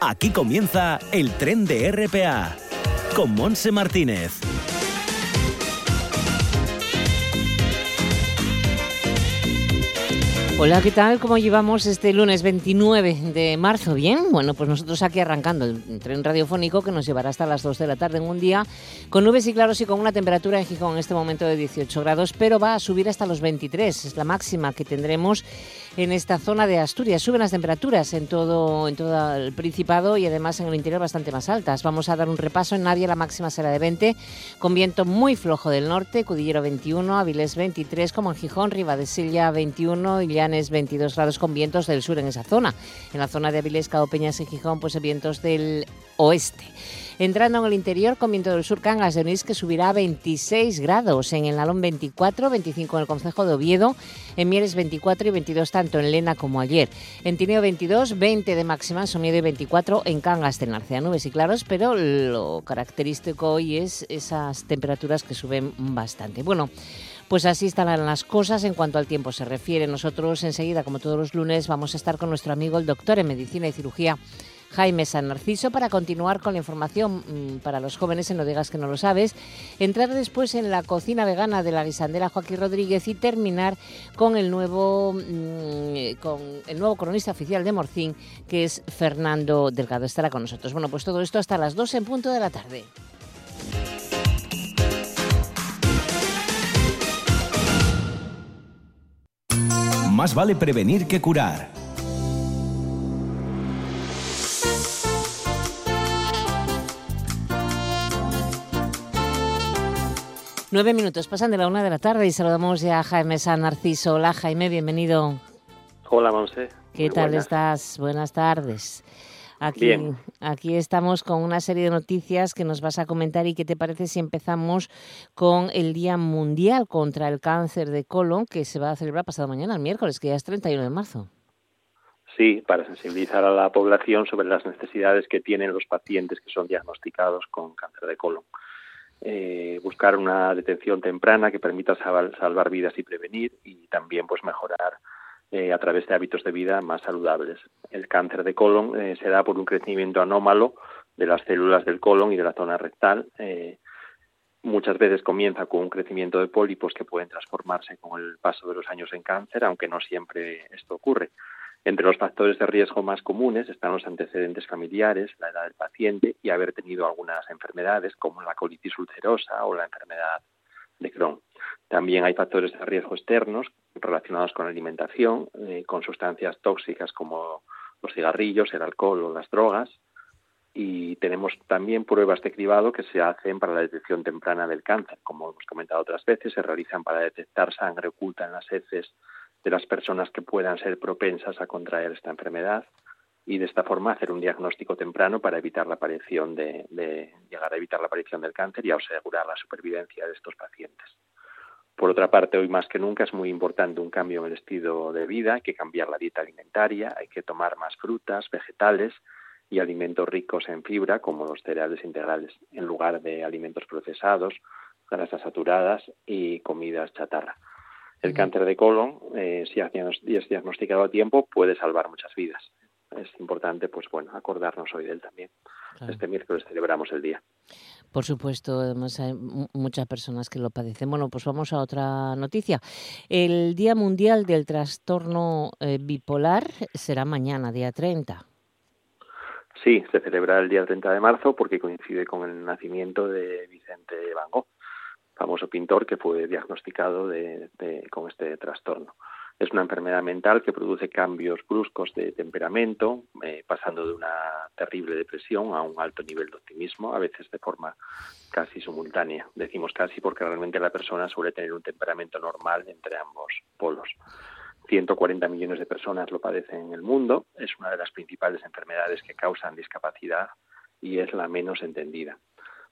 Aquí comienza el tren de RPA con Monse Martínez. Hola, ¿qué tal? ¿Cómo llevamos este lunes 29 de marzo? ¿Bien? Bueno, pues nosotros aquí arrancando el tren radiofónico que nos llevará hasta las 2 de la tarde en un día con nubes y claros y con una temperatura en Gijón en este momento de 18 grados, pero va a subir hasta los 23, es la máxima que tendremos en esta zona de Asturias. Suben las temperaturas en todo, en todo el Principado y además en el interior bastante más altas. Vamos a dar un repaso. En Navia la máxima será de 20, con viento muy flojo del norte, Cudillero 21, Avilés 23, como en Gijón, Silla 21 y Llanes 22 grados con vientos del sur en esa zona. En la zona de Avilés, Cabo Peñas y Gijón, pues vientos del oeste. Entrando en el interior con viento del sur, Cangas de Onís que subirá a 26 grados, en el Alón 24, 25 en el Concejo de Oviedo, en Mieres 24 y 22 tanto en Lena como ayer. En Tineo 22, 20 de máxima en Somiedo y 24 en Cangas de Narcea. Nubes y claros, pero lo característico hoy es esas temperaturas que suben bastante. Bueno, pues así están las cosas en cuanto al tiempo se refiere. Nosotros enseguida, como todos los lunes, vamos a estar con nuestro amigo el doctor en Medicina y Cirugía Jaime San Narciso para continuar con la información mm, para los jóvenes en No digas que no lo sabes, entrar después en la cocina vegana de la guisandera Joaquín Rodríguez y terminar con el nuevo mm, con el nuevo cronista oficial de Morcín, que es Fernando Delgado. Estará con nosotros. Bueno, pues todo esto hasta las 2 en punto de la tarde. Más vale prevenir que curar. Nueve minutos pasan de la una de la tarde y saludamos ya a Jaime San Narciso. Hola Jaime, bienvenido. Hola Monse. ¿Qué tal estás? Buenas tardes. Aquí, Bien. aquí estamos con una serie de noticias que nos vas a comentar y qué te parece si empezamos con el Día Mundial contra el Cáncer de Colon que se va a celebrar pasado mañana, el miércoles, que ya es 31 de marzo. Sí, para sensibilizar a la población sobre las necesidades que tienen los pacientes que son diagnosticados con cáncer de colon eh, buscar una detención temprana que permita salvar, vidas y prevenir y también pues mejorar eh, a través de hábitos de vida más saludables. El cáncer de colon eh, se da por un crecimiento anómalo de las células del colon y de la zona rectal. Eh, muchas veces comienza con un crecimiento de pólipos que pueden transformarse con el paso de los años en cáncer, aunque no siempre esto ocurre. Entre los factores de riesgo más comunes están los antecedentes familiares, la edad del paciente y haber tenido algunas enfermedades como la colitis ulcerosa o la enfermedad de Crohn. También hay factores de riesgo externos relacionados con la alimentación, eh, con sustancias tóxicas como los cigarrillos, el alcohol o las drogas. Y tenemos también pruebas de cribado que se hacen para la detección temprana del cáncer. Como hemos comentado otras veces, se realizan para detectar sangre oculta en las heces de las personas que puedan ser propensas a contraer esta enfermedad y de esta forma hacer un diagnóstico temprano para evitar la aparición de, llegar a evitar la aparición del cáncer y asegurar la supervivencia de estos pacientes. Por otra parte, hoy más que nunca es muy importante un cambio en el estilo de vida, hay que cambiar la dieta alimentaria, hay que tomar más frutas, vegetales y alimentos ricos en fibra, como los cereales integrales, en lugar de alimentos procesados, grasas saturadas y comidas chatarra. El cáncer de colon, eh, si es diagnosticado a tiempo, puede salvar muchas vidas. Es importante, pues bueno, acordarnos hoy de él también. Este miércoles celebramos el día. Por supuesto, además hay muchas personas que lo padecen. Bueno, pues vamos a otra noticia. El Día Mundial del Trastorno eh, Bipolar será mañana, día 30. Sí, se celebra el día 30 de marzo porque coincide con el nacimiento de Vicente Van Gogh famoso pintor que fue diagnosticado de, con este trastorno. Es una enfermedad mental que produce cambios bruscos de temperamento, eh, pasando de una terrible depresión a un alto nivel de optimismo, a veces de forma casi simultánea. Decimos casi porque realmente la persona suele tener un temperamento normal entre ambos polos. 140 millones de personas lo padecen en el mundo, es una de las principales enfermedades que causan discapacidad y es la menos entendida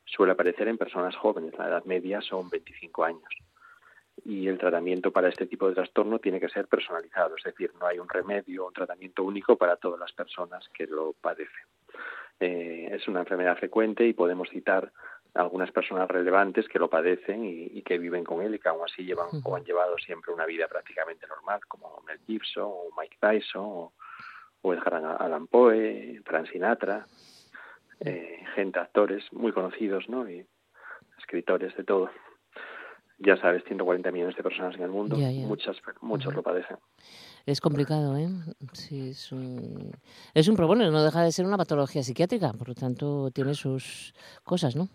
suele aparecer en personas jóvenes, la edad media son 25 años. Y el tratamiento para este tipo de trastorno tiene que ser personalizado, es decir, no hay un remedio o un tratamiento único para todas las personas que lo padecen. Eh, es una enfermedad frecuente y podemos citar algunas personas relevantes que lo padecen y, que viven con él y que aún así llevan o han llevado siempre una vida prácticamente normal, como Mel Gibson o Mike Tyson o, o Edgar Allan Poe, Frank Sinatra, eh, gente, actores muy conocidos, ¿no? Y escritores de todo. Ya sabes, 140 millones de personas en el mundo, muchas muchos lo padecen. Es complicado, ¿eh? Sí, es un, es un problema, no deja de ser una patología psiquiátrica, por lo tanto tiene sus cosas, ¿no?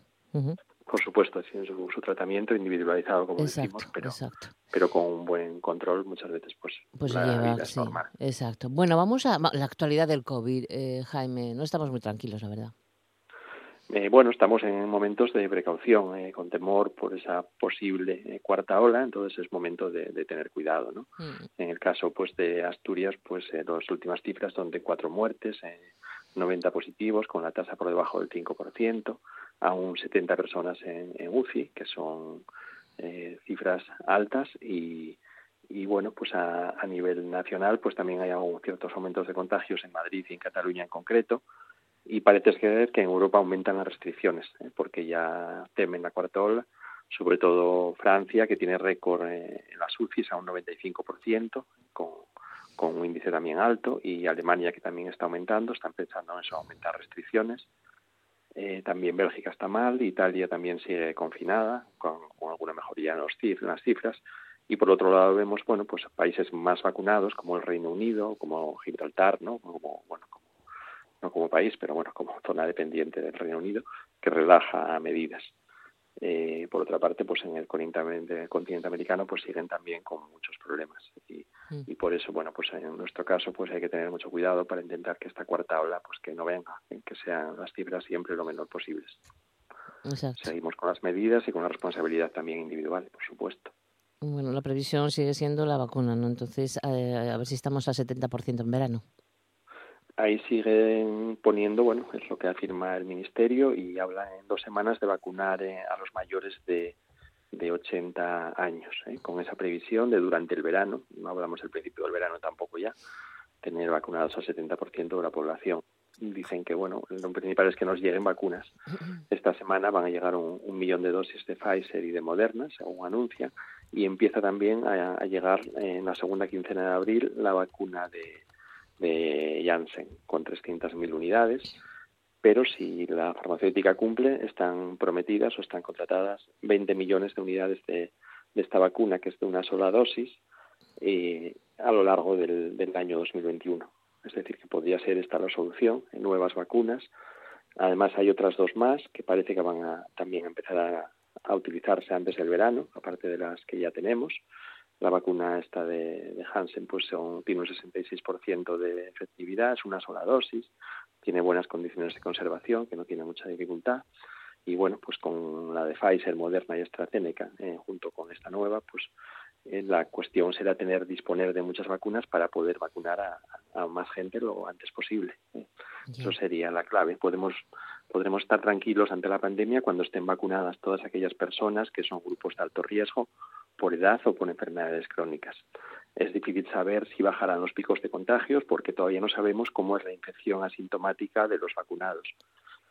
Por supuesto, tiene su, tratamiento individualizado, como decimos, pero, pero con un buen control muchas veces pues, pues la lleva, vida es normal. Exacto. Bueno, vamos a la actualidad del COVID, eh, Jaime. No estamos muy tranquilos, la verdad. Eh, bueno, estamos en momentos de precaución, eh, con temor por esa posible eh, cuarta ola, entonces es momento de, tener cuidado, ¿no? Mm. En el caso, pues, de Asturias, pues, las últimas cifras son de cuatro muertes, 90 positivos, con la tasa por debajo del 5%, aún 70 personas en, UCI, que son cifras altas y, y bueno, pues a, a, nivel nacional, pues también hay ciertos aumentos de contagios en Madrid y en Cataluña en concreto, y parece ser que en Europa aumentan las restricciones, ¿eh? porque ya temen la cuarta ola, sobre todo Francia, que tiene récord eh, en las UCIs a un 95%, con, con un índice también alto, y Alemania, que también está aumentando, están pensando en eso, aumentar restricciones. Eh, también Bélgica está mal, Italia también sigue confinada, con, alguna mejoría en, los en las cifras. Y por otro lado vemos, bueno, pues países más vacunados, como el Reino Unido, como Gibraltar, ¿no? Como, bueno, no como país, pero bueno, como zona dependiente del Reino Unido, que relaja medidas. Eh, por otra parte, pues en el continente, continente, americano pues siguen también con muchos problemas y, mm. y, por eso, bueno, pues en nuestro caso pues hay que tener mucho cuidado para intentar que esta cuarta ola pues que no venga, que sean las cifras siempre lo menor posibles. Seguimos con las medidas y con la responsabilidad también individual, por supuesto. Bueno, la previsión sigue siendo la vacuna, ¿no? Entonces, eh, a ver si estamos al 70% en verano ahí siguen poniendo, bueno, es lo que afirma el Ministerio y habla en dos semanas de vacunar eh, a los mayores de, de 80 años, ¿eh? con esa previsión de durante el verano, no hablamos del principio del verano tampoco ya, tener vacunados al 70% de la población. Dicen que, bueno, lo principal es que nos lleguen vacunas. Esta semana van a llegar un, millón de dosis de Pfizer y de Moderna, según anuncia, y empieza también a llegar en la segunda quincena de abril la vacuna de, de Janssen con 300.000 unidades, pero si la farmacéutica cumple, están prometidas o están contratadas 20 millones de unidades de, esta vacuna, que es de una sola dosis, eh, a lo largo del, año 2021. Es decir, que podría ser esta la solución en nuevas vacunas. Además, hay otras dos más que parece que van a también empezar a, a utilizarse antes del verano, aparte de las que ya tenemos. La vacuna esta de, de Hansen pues tiene un 66% de efectividad, es una sola dosis, tiene buenas condiciones de conservación, que no tiene mucha dificultad. Y bueno, pues con la de Pfizer, Moderna y AstraZeneca, eh, junto con esta nueva, pues eh, la cuestión será tener, disponer de muchas vacunas para poder vacunar a, más gente lo antes posible. ¿eh? Eso sería la clave. Podemos, podremos estar tranquilos ante la pandemia cuando estén vacunadas todas aquellas personas que son grupos de alto riesgo por edad o por enfermedades crónicas. Es difícil saber si bajarán los picos de contagios porque todavía no sabemos cómo es la infección asintomática de los vacunados.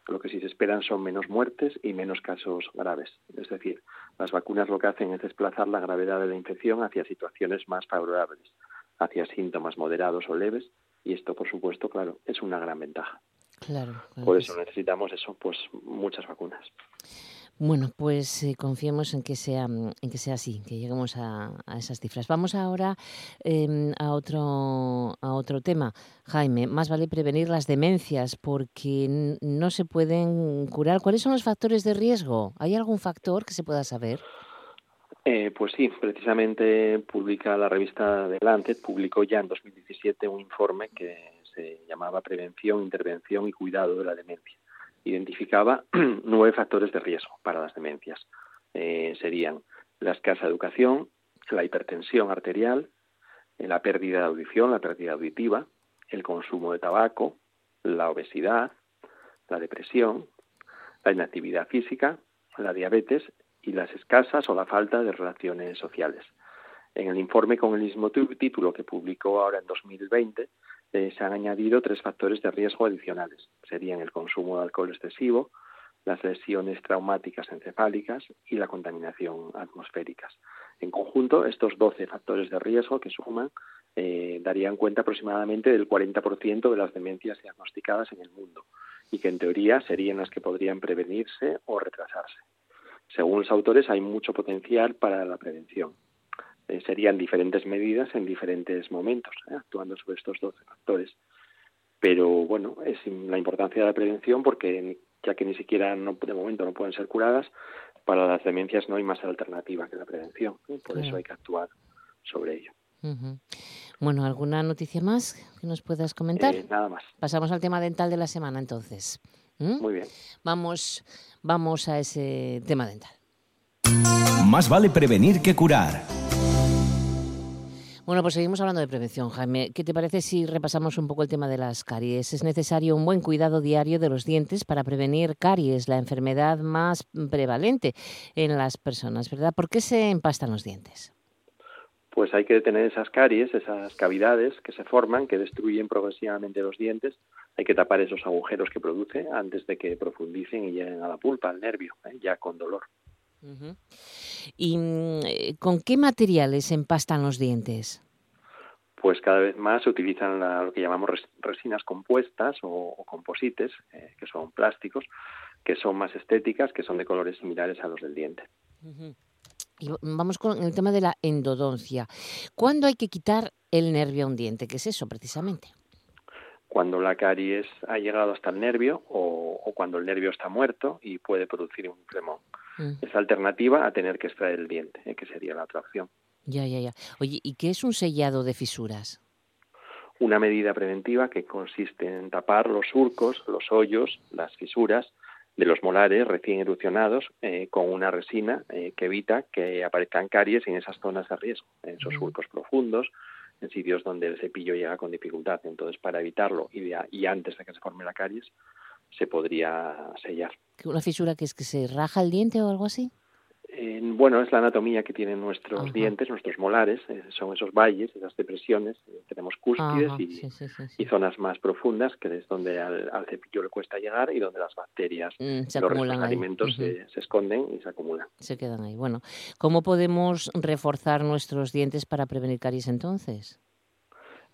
Lo que sí se esperan son menos muertes y menos casos graves. Es decir, las vacunas lo que hacen es desplazar la gravedad de la infección hacia situaciones más favorables, hacia síntomas moderados o leves, y esto, por supuesto, claro, es una gran ventaja. Claro, Por eso necesitamos eso, pues muchas vacunas. Bueno, pues eh, confiemos en que sea mm, en que sea así, que lleguemos a, esas cifras. Vamos ahora em, a otro a otro tema, Jaime. Más vale prevenir las demencias porque no se pueden curar. ¿Cuáles son los factores de riesgo? ¿Hay algún factor que se pueda saber? Eh, pues sí, precisamente publica la revista The publicó ya en 2017 un informe que se llamaba Prevención, Intervención y Cuidado de la Demencia identificaba nueve factores de riesgo para las demencias. Eh, serían la escasa educación, la hipertensión arterial, la pérdida de audición, la pérdida auditiva, el consumo de tabaco, la obesidad, la depresión, la inactividad física, la diabetes y las escasas o la falta de relaciones sociales. En el informe con el mismo título que publicó ahora en 2020, se han añadido tres factores de riesgo adicionales. Serían el consumo de alcohol excesivo, las lesiones traumáticas encefálicas y la contaminación atmosférica. En conjunto, estos 12 factores de riesgo que suman eh, darían cuenta aproximadamente del 40% de las demencias diagnosticadas en el mundo y que en teoría serían las que podrían prevenirse o retrasarse. Según los autores, hay mucho potencial para la prevención. Eh, serían diferentes medidas en diferentes momentos, ¿eh? actuando sobre estos 12 factores. Pero bueno, es la importancia de la prevención porque ya que ni siquiera no, de momento no pueden ser curadas, para las demencias no hay más alternativa que la prevención. Por eso hay que actuar sobre ello. Bueno, ¿alguna noticia más que nos puedas comentar? Eh, nada más. Pasamos al tema dental de la semana entonces. ¿Mm? Muy bien. Vamos, vamos a ese tema dental. Más vale prevenir que curar. Bueno, pues seguimos hablando de prevención, Jaime. ¿Qué te parece si repasamos un poco el tema de las caries? Es necesario un buen cuidado diario de los dientes para prevenir caries, la enfermedad más prevalente en las personas, ¿verdad? ¿Por qué se empastan los dientes? pues hay que detener esas caries, esas cavidades que se forman, que destruyen progresivamente los dientes. Hay que tapar esos agujeros que produce antes de que profundicen y lleguen a la pulpa, al nervio, ¿eh? ya con dolor. ¿Y mm, eh, con qué materiales empastan los dientes? Pues cada vez más se utilizan lo que llamamos resinas compuestas o, composites, eh, que son plásticos, que son más estéticas, que son de colores similares a los del diente. Y vamos con el tema de la endodoncia. ¿Cuándo hay que quitar el nervio a un diente? ¿Qué es eso precisamente? Cuando la caries ha llegado hasta el nervio o, cuando el nervio está muerto y puede producir un cremón. Mm. Es alternativa a tener que extraer el diente, ¿eh? que sería la otra opción. Ya, ya, ya. Oye, ¿y qué es un sellado de fisuras? Una medida preventiva que consiste en tapar los surcos, los hoyos, las fisuras de los molares recién erupcionados eh, con una resina eh, que evita que aparezcan caries en esas zonas de riesgo, en esos surcos profundos, en sitios donde el cepillo llega con dificultad. Entonces, para evitarlo y, y antes de que se forme la caries, se podría sellar. ¿Una fisura que es que se raja el diente o algo así? bueno, es la anatomía que tienen nuestros dientes, nuestros molares, eh, son esos valles, esas depresiones, eh, tenemos cúspides y, zonas más profundas, que es donde al, cepillo le cuesta llegar y donde las bacterias, mm, los alimentos se, esconden y se acumulan. Se quedan ahí. Bueno, ¿cómo podemos reforzar nuestros dientes para prevenir caries entonces?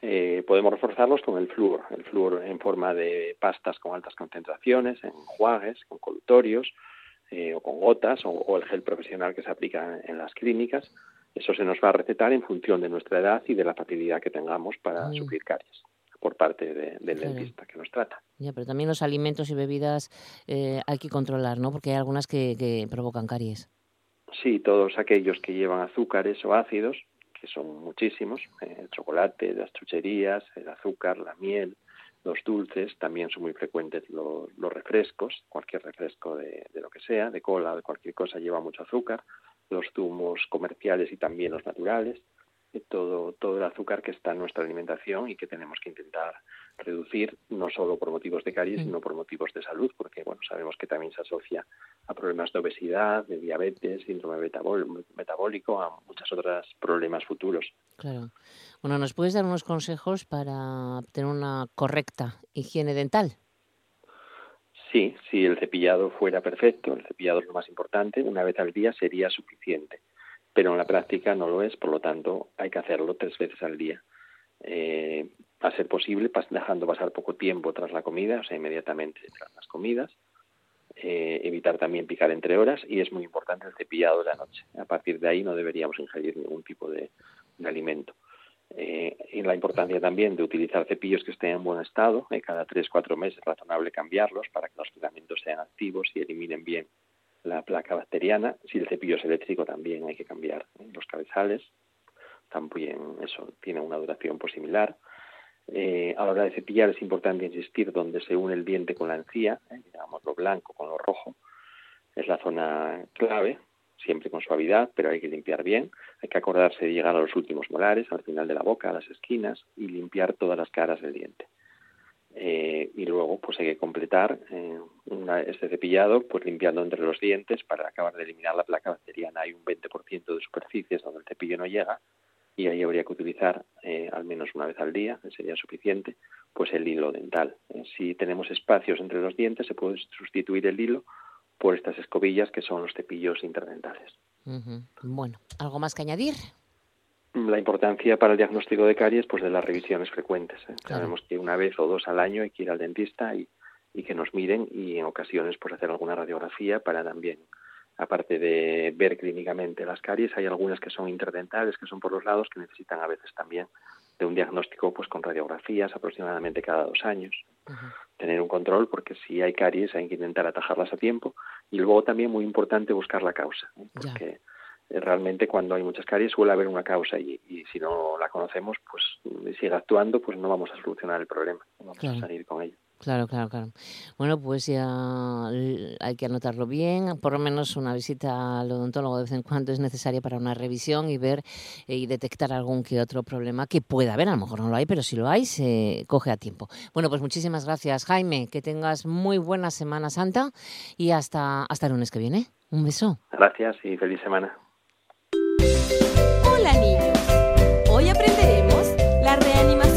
Eh, podemos reforzarlos con el flúor, el flúor en forma de pastas con altas concentraciones, en enjuagues, con colutorios, eh, o con gotas o, el gel profesional que se aplica en las clínicas. Eso se nos va a recetar en función de nuestra edad y de la facilidad que tengamos para sufrir caries por parte del dentista que nos trata. Ya, pero también los alimentos y bebidas eh, hay que controlar, ¿no? Porque hay algunas que, provocan caries. Sí, todos aquellos que llevan azúcares o ácidos, son muchísimos, eh, el chocolate, las chucherías, el azúcar, la miel, los dulces, también son muy frecuentes los, refrescos, cualquier refresco de, de, lo que sea, de cola, de cualquier cosa lleva mucho azúcar, los zumos comerciales y también los naturales, todo, todo el azúcar que está en nuestra alimentación y que tenemos que intentar reducir, no solo por motivos de caries, sino por motivos de salud, porque bueno, sabemos que también se asocia a problemas de obesidad, de diabetes, síndrome metabólico, a muchos otros problemas futuros. Claro. Bueno, ¿nos puedes dar unos consejos para tener una correcta higiene dental? Sí, si el cepillado fuera perfecto, el cepillado es lo más importante, una vez al día sería suficiente pero en la práctica no lo es, por lo tanto hay que hacerlo tres veces al día. Eh, a ser posible, dejando pasar poco tiempo tras la comida, o sea, inmediatamente tras las comidas. Eh, evitar también picar entre horas y es muy importante el cepillado de la noche. A partir de ahí no deberíamos ingerir ningún tipo de, alimento. Eh, y la importancia también de utilizar cepillos que estén en buen estado. Eh, cada tres, cuatro meses es razonable cambiarlos para que los filamentos sean activos y eliminen bien la placa bacteriana. Si el cepillo es eléctrico también hay que cambiar los cabezales. También eso tiene una duración pues, similar. Eh, a la hora de cepillar es importante insistir donde se une el diente con la encía, eh, digamos lo blanco con lo rojo. Es la zona clave, siempre con suavidad, pero hay que limpiar bien. Hay que acordarse de llegar a los últimos molares, al final de la boca, a las esquinas y limpiar todas las caras del diente. Eh, y luego pues hay que completar eh, este cepillado pues limpiando entre los dientes para acabar de eliminar la placa bacteriana. Hay un 20% de superficies donde el cepillo no llega y ahí habría que utilizar eh, al menos una vez al día, sería suficiente, pues el hilo dental. si tenemos espacios entre los dientes se puede sustituir el hilo por estas escobillas que son los cepillos interdentales. Bueno, ¿algo más que añadir? La importancia para el diagnóstico de caries pues de las revisiones frecuentes. ¿eh? Sabemos que una vez o dos al año hay que ir al dentista y, y que nos miren y en ocasiones pues hacer alguna radiografía para también aparte de ver clínicamente las caries hay algunas que son interdentales que son por los lados que necesitan a veces también de un diagnóstico pues con radiografías aproximadamente cada dos años tener un control porque si hay caries hay que intentar atajarlas a tiempo y luego también muy importante buscar la causa ¿eh? porque realmente cuando hay muchas caries suele haber una causa y, y, si no la conocemos, pues sigue actuando, pues no vamos a solucionar el problema, no vamos claro. a salir con ello. Claro, claro, claro. Bueno, pues ya hay que anotarlo bien. Por lo menos una visita al odontólogo de vez en cuando es necesaria para una revisión y ver eh, y detectar algún que otro problema que pueda haber. A lo mejor no lo hay, pero si lo hay, se coge a tiempo. Bueno, pues muchísimas gracias, Jaime. Que tengas muy buena Semana Santa y hasta, hasta el lunes que viene. Un beso. Gracias y feliz semana. Hola niños, hoy aprenderemos la reanimación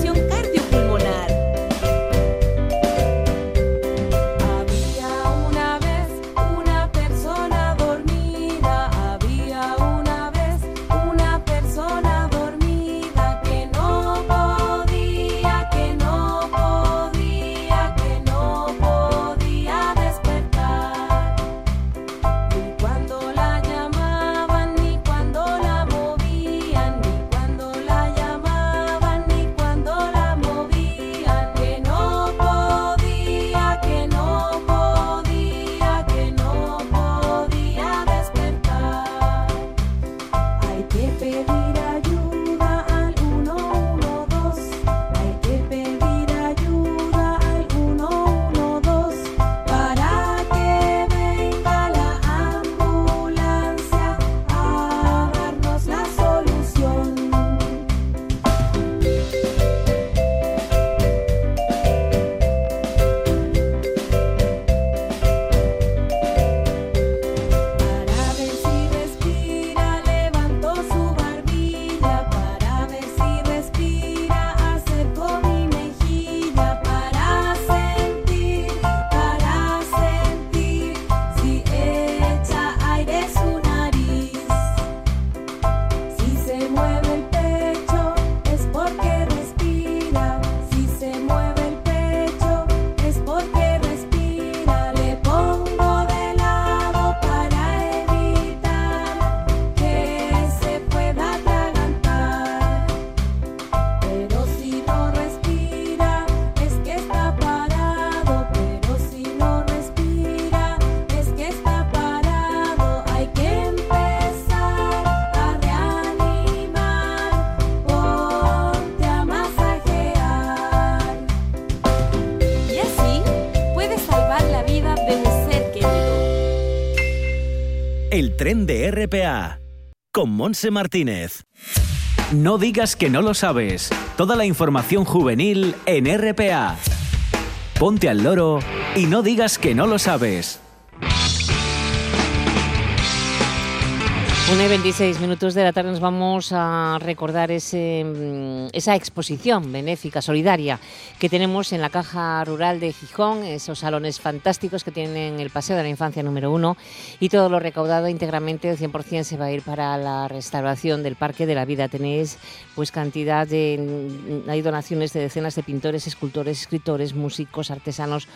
El tren de RPA con Monse Martínez. No digas que no lo sabes. Toda la información juvenil en RPA. Ponte al loro y no digas que no lo sabes. 1 y 26 minutos de la tarde nos vamos a recordar ese, mm, esa exposición benéfica, solidaria, que tenemos en la Caja Rural de Gijón, esos salones fantásticos que tienen el Paseo de la Infancia número uno y todo lo recaudado íntegramente, el 100% se va a ir para la restauración del Parque de la Vida. Tenéis pues cantidad de... mm, hay donaciones de decenas de pintores, escultores, escritores, músicos, artesanos,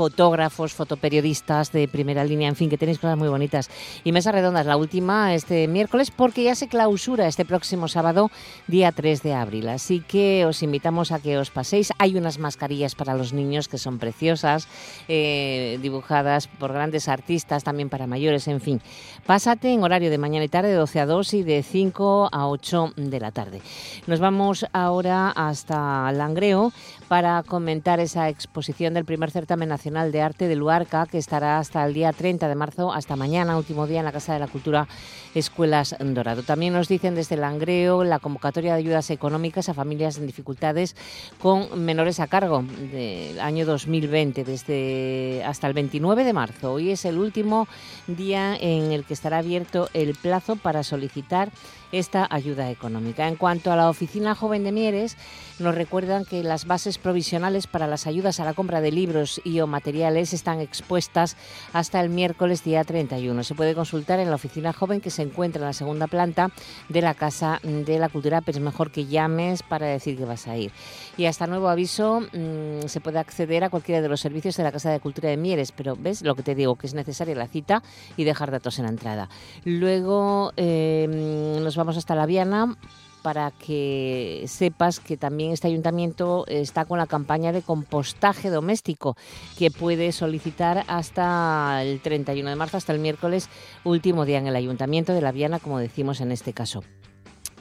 fotógrafos, fotoperiodistas de primera línea, en fin, que tenéis cosas muy bonitas. Y mesas redondas, la última este miércoles, porque ya se clausura este próximo sábado, día 3 de abril. Así que os invitamos a que os paséis. Hay unas mascarillas para los niños que son preciosas, eh, dibujadas por grandes artistas, también para mayores, en fin. Pásate en horario de mañana y tarde, de 12 a 2 y de 5 a 8 de la tarde. Nos vamos ahora hasta Langreo para comentar esa exposición del primer certamen nacional de arte de Luarca, que estará hasta el día 30 de marzo, hasta mañana, último día, en la Casa de la Cultura Escuelas Dorado. También nos dicen desde Langreo la convocatoria de ayudas económicas a familias en dificultades con menores a cargo del año 2020, desde hasta el 29 de marzo. Hoy es el último día en el que estará abierto el plazo para solicitar esta ayuda económica. En cuanto a la Oficina Joven de Mieres, nos recuerdan que las bases provisionales para las ayudas a la compra de libros y o materiales están expuestas hasta el miércoles día 31. Se puede consultar en la oficina joven que se encuentra en la segunda planta de la Casa de la Cultura, pero es mejor que llames para decir que vas a ir. Y hasta nuevo aviso mm, se puede acceder a cualquiera de los servicios de la Casa de Cultura de Mieres, pero ves lo que te digo, que es necesaria la cita y dejar datos en la entrada. Luego eh, nos vamos hasta la Viana para que sepas que también este ayuntamiento está con la campaña de compostaje doméstico que puede solicitar hasta el 31 de marzo, hasta el miércoles, último día en el ayuntamiento de La Viana, como decimos en este caso.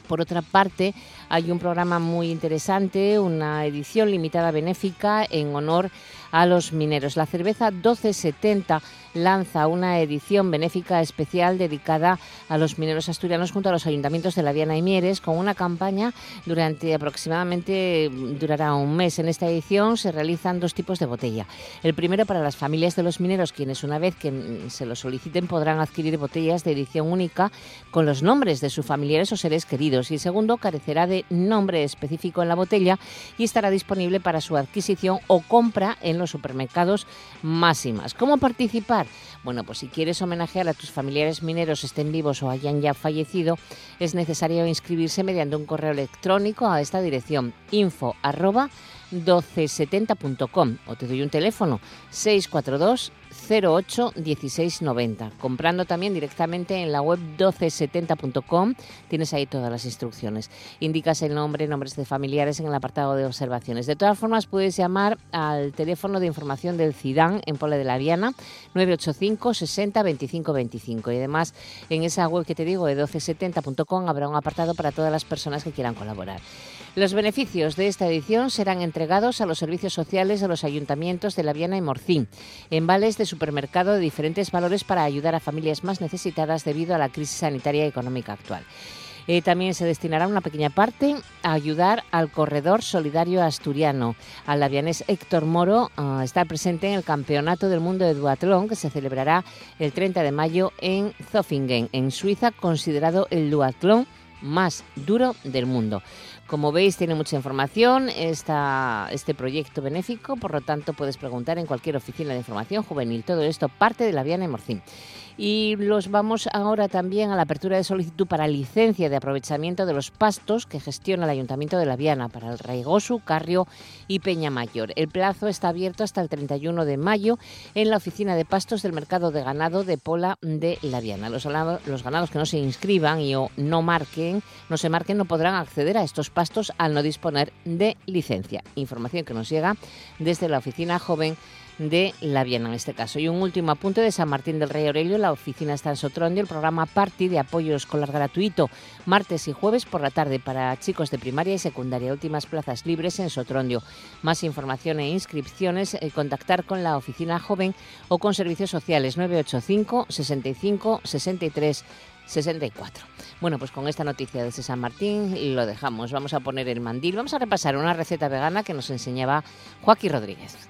Por otra parte, hay un programa muy interesante, una edición limitada benéfica en honor a los mineros. La cerveza 1270 lanza una edición benéfica especial dedicada a los mineros asturianos junto a los ayuntamientos de La Viana y Mieres con una campaña durante aproximadamente durará un mes. En esta edición se realizan dos tipos de botella. El primero para las familias de los mineros quienes una vez que mm, se lo soliciten podrán adquirir botellas de edición única con los nombres de sus familiares o seres queridos y el segundo carecerá de nombre específico en la botella y estará disponible para su adquisición o compra en los supermercados máximas. ¿Cómo participar? Bueno, pues si quieres homenajear a tus familiares mineros, estén vivos o hayan ya fallecido, es necesario inscribirse mediante un correo electrónico a esta dirección info 1270.com o te doy un teléfono 642 08 1690. Comprando también directamente en la web 1270.com tienes ahí todas las instrucciones. Indicas el nombre, nombres de familiares en el apartado de observaciones. De todas formas, puedes llamar al teléfono de información del CIDAN en Pole de la Viana 985 60 25 25. Y además, en esa web que te digo de 1270.com habrá un apartado para todas las personas que quieran colaborar. Los beneficios de esta edición serán entregados a los servicios sociales de los ayuntamientos de La Viana y Morcín, en vales de supermercado de diferentes valores para ayudar a familias más necesitadas debido a la crisis sanitaria y económica actual. Eh, también se destinará una pequeña parte a ayudar al corredor solidario asturiano. Al lavianés Héctor Moro a estar presente en el Campeonato del Mundo de Duatlón que se celebrará el 30 de mayo en Zofingen, en Suiza, considerado el duatlón más duro del mundo. Como veis, tiene mucha información este proyecto benéfico, por lo tanto puedes preguntar en cualquier oficina de información juvenil. Todo esto parte de la Viana y Morcín. Y los vamos ahora también a la apertura de solicitud para licencia de aprovechamiento de los pastos que gestiona el Ayuntamiento de La Viana para el Raigosu, Carrio y Peña Mayor. El plazo está abierto hasta el 31 de mayo en la oficina de pastos del Mercado de Ganado de Pola de La Viana. Los, los ganados que no se inscriban y o no marquen, no se marquen, no podrán acceder a estos pastos al no disponer de licencia. Información que nos llega desde la oficina joven de La Viana en este caso. Y un último apunte de San Martín del Rey Aurelio, la oficina está en Sotrondio, el programa Party de apoyo escolar gratuito, martes y jueves por la tarde para chicos de primaria y secundaria, últimas plazas libres en Sotrondio. Más información e inscripciones, eh, contactar con la oficina joven o con servicios sociales 985 65 63 64. Bueno, pues con esta noticia desde San Martín lo dejamos. Vamos a poner el mandil. Vamos a repasar una receta vegana que nos enseñaba Joaquín Rodríguez.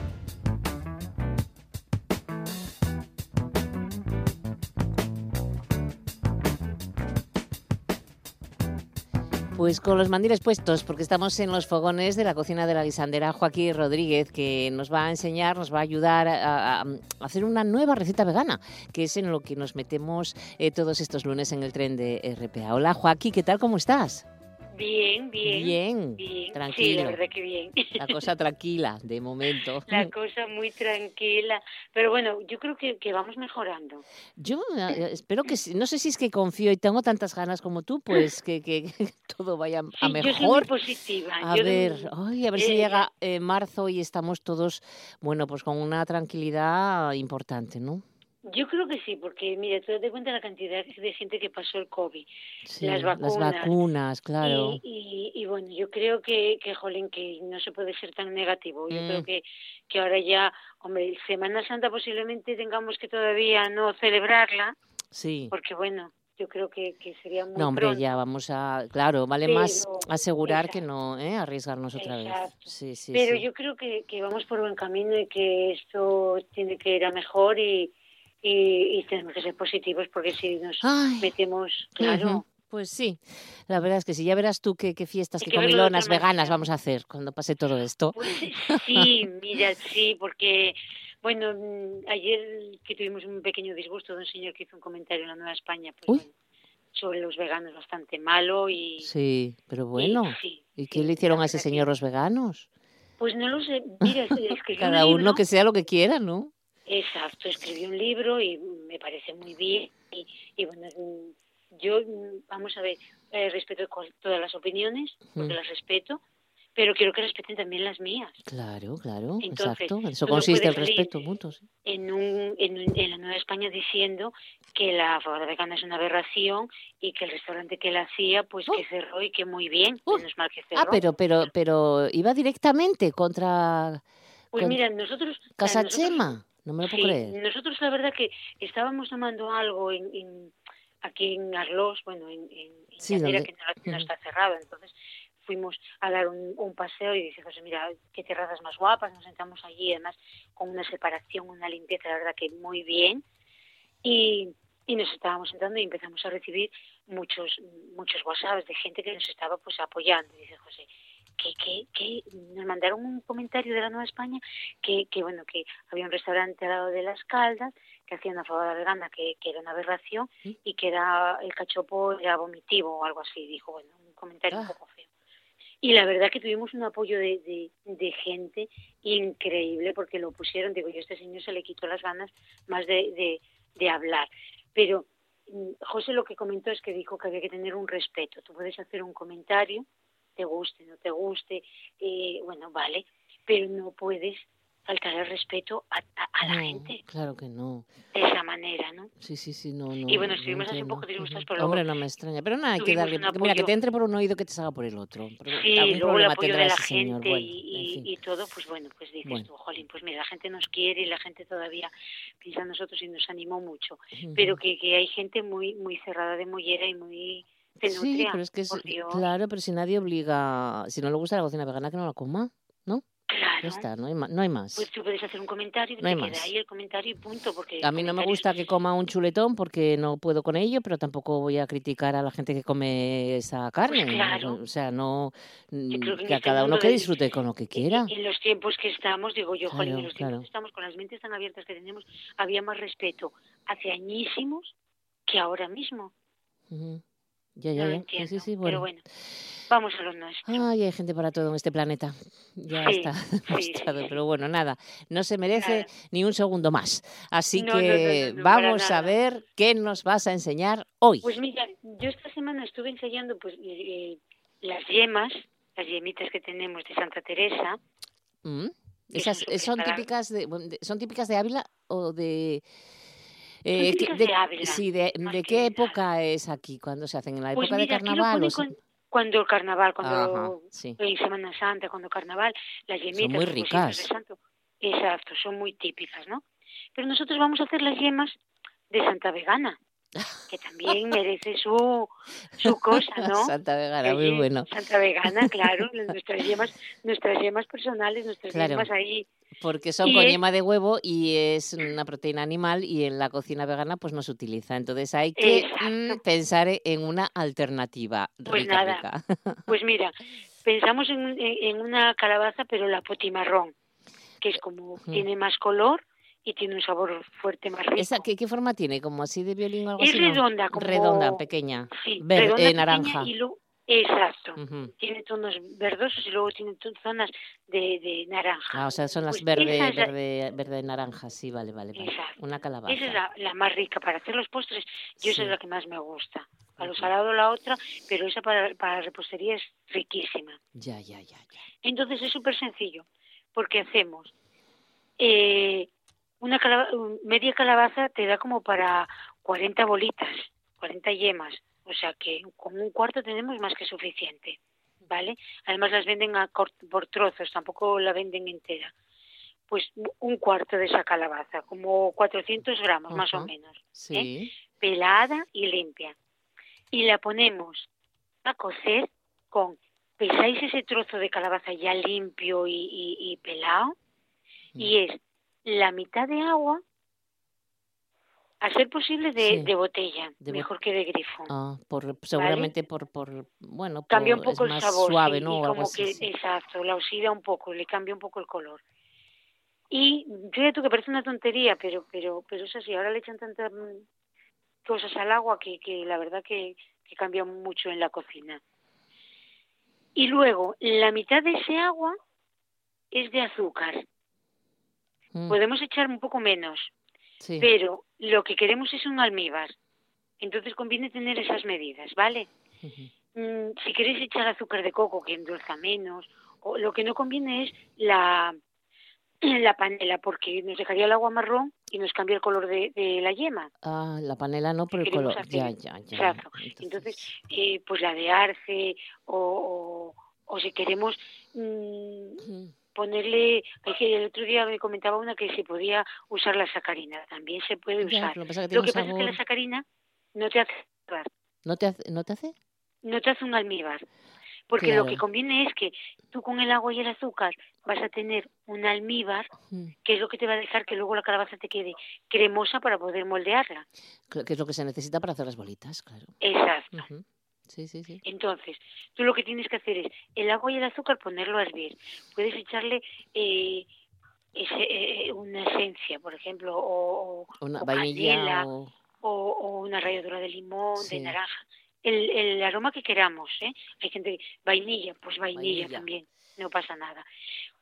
Pues con los mandiles puestos, porque estamos en los fogones de la cocina de la guisandera Joaquín Rodríguez, que nos va a enseñar, nos va a ayudar a, a- hacer una nueva receta vegana, que es en lo que nos metemos eh, todos estos lunes en el tren de RPA. Hola Joaquín, ¿qué tal? ¿Cómo estás? Bien, bien. Bien, bien. Sí, tranquilo. la verdad que bien. La cosa tranquila, de momento. La cosa muy tranquila. Pero bueno, yo creo que, que vamos mejorando. Yo eh, espero que, sí. no sé si es que confío y tengo tantas ganas como tú, pues que, que- que todo vaya a Sí, yo soy muy mejor. positiva. A Yo- ver, ay, a ver si eh, llega eh, marzo y estamos todos, bueno, pues con una tranquilidad importante, ¿no? Yo creo que sí, porque mira, tú date cuenta la cantidad de gente que pasó el COVID. Sí, Las Las vacunas. vacunas, claro. Y, y, y bueno, yo creo que, que, jolín, que no se puede ser tan negativo. Yo Mm. creo que, que ahora ya, hombre, Semana Santa posiblemente tengamos que todavía no celebrarla, Sí. porque bueno, yo creo que, que sería muy No, hombre, pronto. ya vamos a... Claro, vale más Pero- asegurar que no ¿eh? arriesgarnos otra vez. Sí, sí, Pero sí. yo creo que, que vamos por buen camino y que esto tiene que ir a mejor y, y, y tenemos que ser positivos porque si nos Ay. metemos, claro. Pues sí, la verdad es que sí, ya verás tú qué, qué fiestas, qué que comilonas veganas vamos a hacer cuando pase todo esto. Pues sí, mira, sí, porque, bueno, mm, ayer que tuvimos un pequeño disgusto de un señor que hizo un comentario en la Nueva España pues, Uy. sobre los veganos bastante malo y... Sí, pero y- bueno. sí, ¿Y sí, qué le hicieron a ese que- señor los veganos? Pues no lo sé, mira, escribió Cada un uno que sea lo que quiera, ¿no? Exacto, escribió un libro y me parece muy bien. Y, y bueno, yo, vamos a ver, eh, respeto todas las opiniones, porque Mm. las respeto, pero quiero que respeten también las mías. Claro, claro, Entonces, exacto. Eso consiste el respeto mutuo. sí. En, un, en, un- en la Nueva España diciendo que la fabada vegana es una aberración y que el restaurante que la hacía, pues Oh. que cerró y que muy bien, Oh. menos mal que cerró. Ah, pero, pero, pero iba directamente contra Pues mira, nosotros... o No me lo puedo Sí, creer. nosotros la verdad que estábamos tomando algo en, en- aquí en Arlos, bueno, en, en, en Sí, Llanera, donde- que no, está cerrado, entonces fuimos a dar un, un paseo y dice José, mira, qué terrazas más guapas, nos sentamos allí, además con una separación, una limpieza, la verdad que muy bien, y, y nos estábamos sentando y empezamos a recibir muchos muchos WhatsApps de gente que nos estaba pues apoyando, y dice José, que, que, que nos mandaron un comentario de la Nueva España que, que bueno que había un restaurante al lado de las Caldas que hacía una fabada vegana que, que era una aberración ¿Mm? y que era el cachopo era vomitivo o algo así dijo bueno un comentario Ah. un poco feo y la verdad que tuvimos un apoyo de, de, de gente increíble porque lo pusieron digo yo este señor se le quitó las ganas más de, de, de hablar pero mm, José lo que comentó es que dijo que había que tener un respeto tú puedes hacer un comentario te guste, no te guste, eh, bueno, vale, pero no puedes faltar el respeto a, a- a la No, gente Claro que no. de esa manera, ¿no? Sí, sí, sí, no, no. Y bueno, no estuvimos así un entiendo. poco pero luego Hombre, no me extraña. Pero nada, hay que darle. un porque Mira, que te entre por un oído que te salga por el otro. Sí, algún luego el apoyo de la gente Bueno, y, en y- fin. y todo, pues bueno, pues dices Bueno. tú, jolín, pues mira, la gente nos quiere y la gente todavía piensa en nosotros y nos animó mucho. Pero que, que hay gente muy muy cerrada de mollera y muy penutria. Sí, pero es que es, por Dios. claro, pero si nadie obliga, si no le gusta la cocina vegana, que no la coma, ¿no? Claro. Ya está, no hay, no hay más. Pues tú puedes hacer un comentario que No hay te más. queda ahí el comentario y punto. Porque A mí no me gusta que coma un chuletón porque no puedo con ello, pero tampoco voy a criticar a la gente que come esa carne. Pues claro. O sea, no que en que a este cada uno que de- disfrute con lo que quiera. En los tiempos que estamos, digo yo, jolín, en Claro, los tiempos claro. que estamos con las mentes tan abiertas que tenemos, había más respeto hace añísimos que ahora mismo. Ujú. Ya, No ya, lo ya. entiendo. Sí, sí, sí, Pero bueno. bueno, vamos a lo nuestro. Ay, hay gente para todo en este planeta. Ya Sí, está demostrado. sí. Pero bueno, nada, no se merece Nada. ni un segundo más. Así No, no, que no, no, no, vamos a ver qué nos vas a enseñar hoy. Pues mira, yo esta semana estuve ensayando pues eh, las yemas, las yemitas que tenemos de Santa Teresa. Mm. Esas son eh, son típicas de, bueno, de- son típicas de Ávila o de eh, típicas que- de Ávila, sí, de, de qué época es aquí cuando se hacen en la Pues época de mira, aquí lo carnaval ponen o se- con- cuando el carnaval, cuando Ajá, sí. en Semana Santa, cuando carnaval, las yemitas, muy los cositos ricas. de santo. Exacto, son muy típicas, ¿no? Pero nosotros vamos a hacer las yemas de Santa Vegana, que también merece su, su cosa, ¿no? Santa Vegana, muy bueno. Santa Vegana, claro, nuestras yemas, nuestras yemas personales, nuestras Claro. yemas ahí. Porque son Y con es- yema de huevo y es una proteína animal y en la cocina vegana pues no se utiliza. Entonces hay que Exacto. mm, pensar en una alternativa Pues nada, rica. Pues mira, pensamos en, en, una calabaza, pero la potimarrón, que es como, tiene más color y tiene un sabor fuerte más rico. ¿Esa, qué, qué forma tiene? ¿Como así de violín o algo Es así? no? redonda, como- Redonda, pequeña. Sí, Ver- redonda, eh, pequeña naranja. y luego- exacto. Tiene tonos verdosos y luego tiene zonas de, de naranja. Ah, o sea, son las Pues verde, esa es la- verde, verde naranja, sí, vale, vale, vale. Exacto. Una calabaza. Esa es la, la más rica para hacer los postres. Yo esa Sí. es la que más me gusta. A lo salado la otra, pero esa para, para repostería es riquísima. Ya, ya, ya, ya. Entonces es súper sencillo, porque hacemos eh, una un- media calabaza te da como para 40 bolitas, 40 yemas, o sea que con un cuarto tenemos más que suficiente, ¿vale? Además las venden a por trozos, tampoco la venden entera. Pues un cuarto de esa calabaza, como 400 gramos más o menos Sí. pelada y limpia. Y la ponemos a cocer con, pesáis ese trozo de calabaza ya limpio y, y- y pelado, y es la mitad de agua, a ser posible de, Sí. de botella, De bo- mejor que de grifo. Ah, por, seguramente por, por, bueno, cambia un por- poco es el más sabor suave, sí, ¿no? y como así, que sí. exacto la oxida un poco le cambia un poco el color y fíjate tú que parece una tontería pero pero pero es así ahora le echan tantas mm, cosas al agua que, que la verdad que, que cambia mucho en la cocina y luego la mitad de ese agua es de azúcar Mm, podemos echar un poco menos sí. pero lo que queremos es un almíbar entonces conviene tener esas medidas vale. Mm, si queréis echar azúcar de coco que endulza menos, o lo que no conviene es la, la panela, porque nos dejaría el agua marrón y nos cambia el color de, de la yema. Ah, la panela no, pero el color. hacer- Ya, ya, ya. Exacto. Entonces, eh, pues la de arce, o, o, o si queremos mm. Ponerle, es que el otro día me comentaba una que se podía usar la sacarina, también se puede Ya, usar. lo que pasa es que Lo tiene que un pasa es que la sacarina no te hace ¿No te hace? ¿No te hace? no te hace un almíbar. Porque Claro. lo que conviene es que tú con el agua y el azúcar vas a tener un almíbar, que es lo que te va a dejar que luego la calabaza te quede cremosa para poder moldearla. Que es lo que se necesita para hacer las bolitas, claro. Exacto. Sí, sí, sí. Entonces, tú lo que tienes que hacer es el agua y el azúcar ponerlo a hervir. Puedes echarle eh, ese- eh, una esencia, por ejemplo, o, Una o vainilla canela, o... o, o una ralladura de limón, Sí. de naranja. El, el aroma que queramos, ¿eh? Hay gente, vainilla, pues vainilla, Vainilla. también, no pasa nada.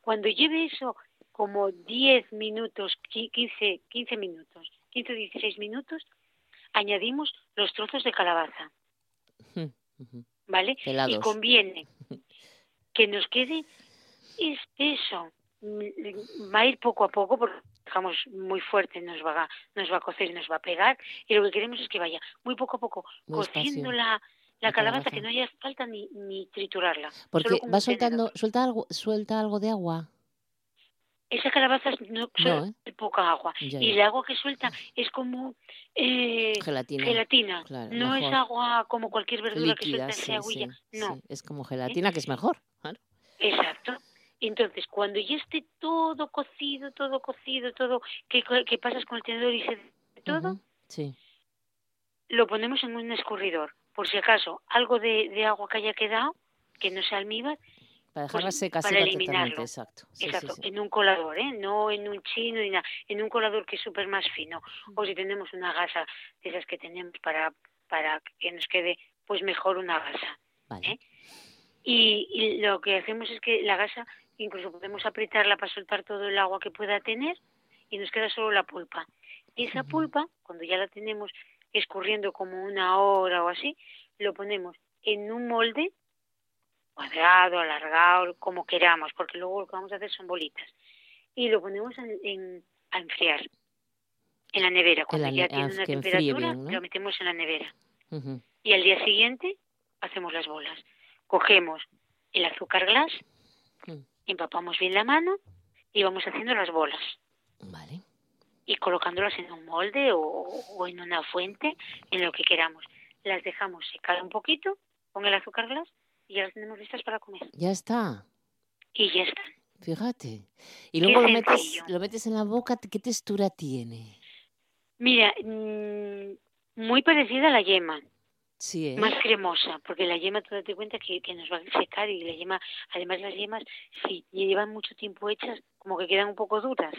Cuando lleve eso como 10 minutos, qui- 15, 15 minutos, 15 o 16 minutos, añadimos los trozos de calabaza, Ujú. ¿Vale? Y conviene que nos quede espeso. Mm, Va a ir poco a poco porque dejamos muy fuerte, nos va a, nos va a cocer y nos va a pegar. Y lo que queremos es que vaya muy poco a poco Muy cociendo la, la la calabaza, calabaza. que no haya falta ni, ni triturarla. Porque va soltando, tenedor. suelta algo, suelta algo de agua. Esa calabaza no, suelta ¿eh? poca agua. Ya, Y el agua que suelta es como eh, Gelatina. gelatina. Claro, no es agua como cualquier verdura que suelta sí, no. sí. Es como gelatina, que es mejor. Claro. Exacto. Entonces, cuando ya esté todo cocido, todo cocido, todo, que, que pasas con el tenedor y se todo. Sí. lo ponemos en un escurridor. Por si acaso, algo de, de agua que haya quedado, que no sea almíbar, Para dejarla Pues, seca, para eliminarlo. exacto. Sí, exacto, sí. en un colador, ¿eh? No en un chino ni nada, en un colador que es súper más fino. O si tenemos una gasa de esas que tenemos para, para que nos quede, pues mejor una gasa. Vale. ¿eh? Y, y lo que hacemos es que la gasa, incluso podemos apretarla para soltar todo el agua que pueda tener y nos queda solo la pulpa. Esa pulpa, cuando ya la tenemos escurriendo como una hora o así, lo ponemos en un molde cuadrado, alargado, como queramos, porque luego lo que vamos a hacer son bolitas. Y lo ponemos en, en- a enfriar en la nevera. Cuando la ya ne- tiene ah, una temperatura, bien, ¿no? lo metemos en la nevera y al día siguiente hacemos las bolas. Cogemos el azúcar glass, Mm. empapamos bien la mano y vamos haciendo las bolas Vale. y colocándolas en un molde o, o en una fuente, en lo que queramos. Las dejamos secar un poquito con el azúcar glass y ya las tenemos listas para comer. Ya está. Y ya están. Fíjate. Y luego lo metes, lo metes en la boca, ¿qué textura tiene? Mira, mm, muy parecida a la yema, Sí, ¿eh? más cremosa, porque la yema, tú date cuenta que, que nos va a secar y la yema, además las yemas, si llevan mucho tiempo hechas, como que quedan un poco duras.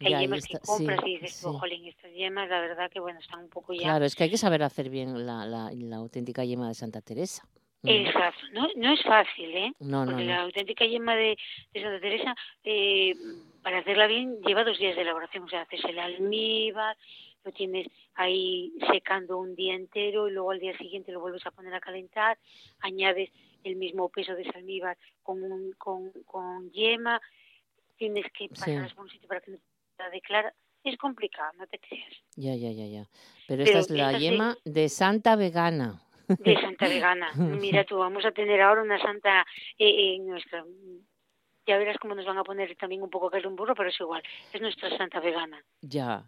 Hay Ya, yemas que está, compras sí, y dices, sí. tú, jolín, estas yemas, la verdad que bueno, están un poco ya... Claro, es que hay que saber hacer bien la, la, la auténtica yema de Santa Teresa. Mm. Exacto, no, no es fácil, ¿eh? No, no, Porque la auténtica yema de, de Santa Teresa, eh, para hacerla bien, lleva dos días de elaboración. O sea, haces el almíbar, lo tienes ahí secando un día entero y luego al día siguiente lo vuelves a poner a calentar, añades el mismo peso de ese almíbar con, un, con, con yema, tienes que pasarlas por un sitio para que no te de clara. es complicado, no te creas. Ya, ya, ya, ya. Pero, Pero esta es la esta sí. yema de Santa Vegana. De Santa Vegana. Mira tú, vamos a tener ahora una santa eh, en nuestra... Ya verás cómo nos van a poner también un poco que es un burro, pero es igual. Es nuestra santa vegana. Ya,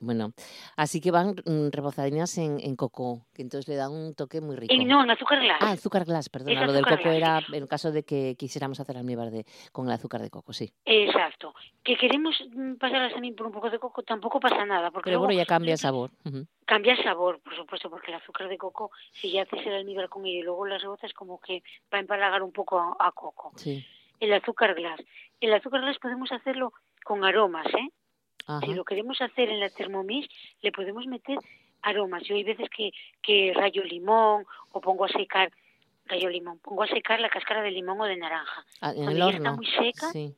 bueno. Así que van mm, rebozadinas en, en coco, que entonces le dan un toque muy rico. Y no, en azúcar glass. Ah, azúcar glass, perdona. Es Lo del coco glass, era en caso de que quisiéramos hacer almíbar de, con el azúcar de coco, sí. Exacto. Que queremos mm, pasarlas también por un poco de coco, tampoco pasa nada, porque Pero luego bueno, ya cambia el sabor. Cambia el sabor, por supuesto, porque el azúcar de coco, si ya haces el almíbar con ello y luego las rebozas, como que va a empalagar un poco a, a coco. Sí. El azúcar glass. El azúcar glass podemos hacerlo con aromas, ¿eh? Ajá. Si lo queremos hacer en la Thermomix, le podemos meter aromas. Yo hay veces que, que rayo limón o pongo a secar, rayo limón, pongo a secar la cáscara de limón o de naranja. Ah, en el horno. está muy seca, Sí.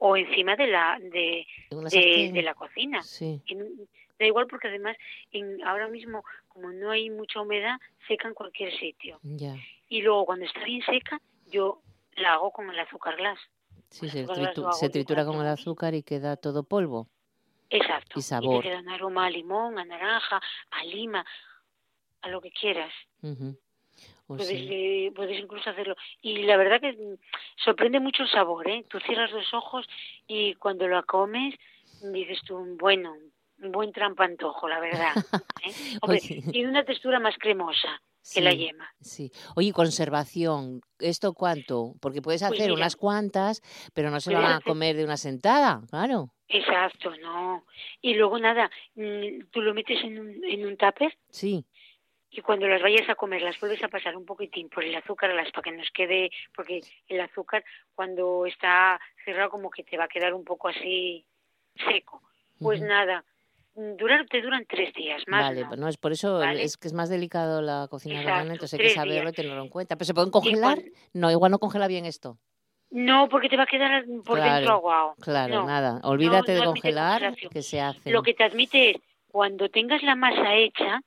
O encima de la, de, de, de la cocina. Sí. En- da igual porque además en, ahora mismo, como no hay mucha humedad, seca en cualquier sitio. Ya. Y luego cuando está bien seca, yo la hago con el azúcar glass. Sí, se, azúcar tritu- tritura con el azúcar y queda todo polvo. Exacto. Y sabor. te queda un aroma a limón, a naranja, a lima, a lo que quieras. O Puedes, sí. eh, puedes incluso hacerlo. Y la verdad que mm, sorprende mucho el sabor, ¿eh? Tú cierras los ojos y cuando lo comes dices tú, bueno, un buen trampantojo, la verdad. ¿eh? Hombre, Oye. tiene una textura más cremosa que la Sí. yema. Sí. Oye, conservación, ¿esto cuánto? Porque puedes Pues hacer mira, unas cuantas, pero no se puedes van a comer de una sentada, claro. Exacto, no. Y luego nada, mm, tú lo metes en un, en un tupper Sí. y cuando las vayas a comer las vuelves a pasar un poquitín por el azúcar las para que nos quede porque el azúcar cuando está cerrado como que te va a quedar un poco así seco pues Ujú. nada mm, durar te duran tres días más Vale, no. pues no es por eso Vale. es que es más delicado la cocina Exacto, vegana, entonces hay que saberlo y tenerlo en cuenta. Pero se pueden congelar? No, igual no congela bien esto. no porque te va a quedar por Claro, dentro aguado Claro, No, nada. Olvídate no de congelar, que se hace. lo que te admite es cuando tengas la masa hecha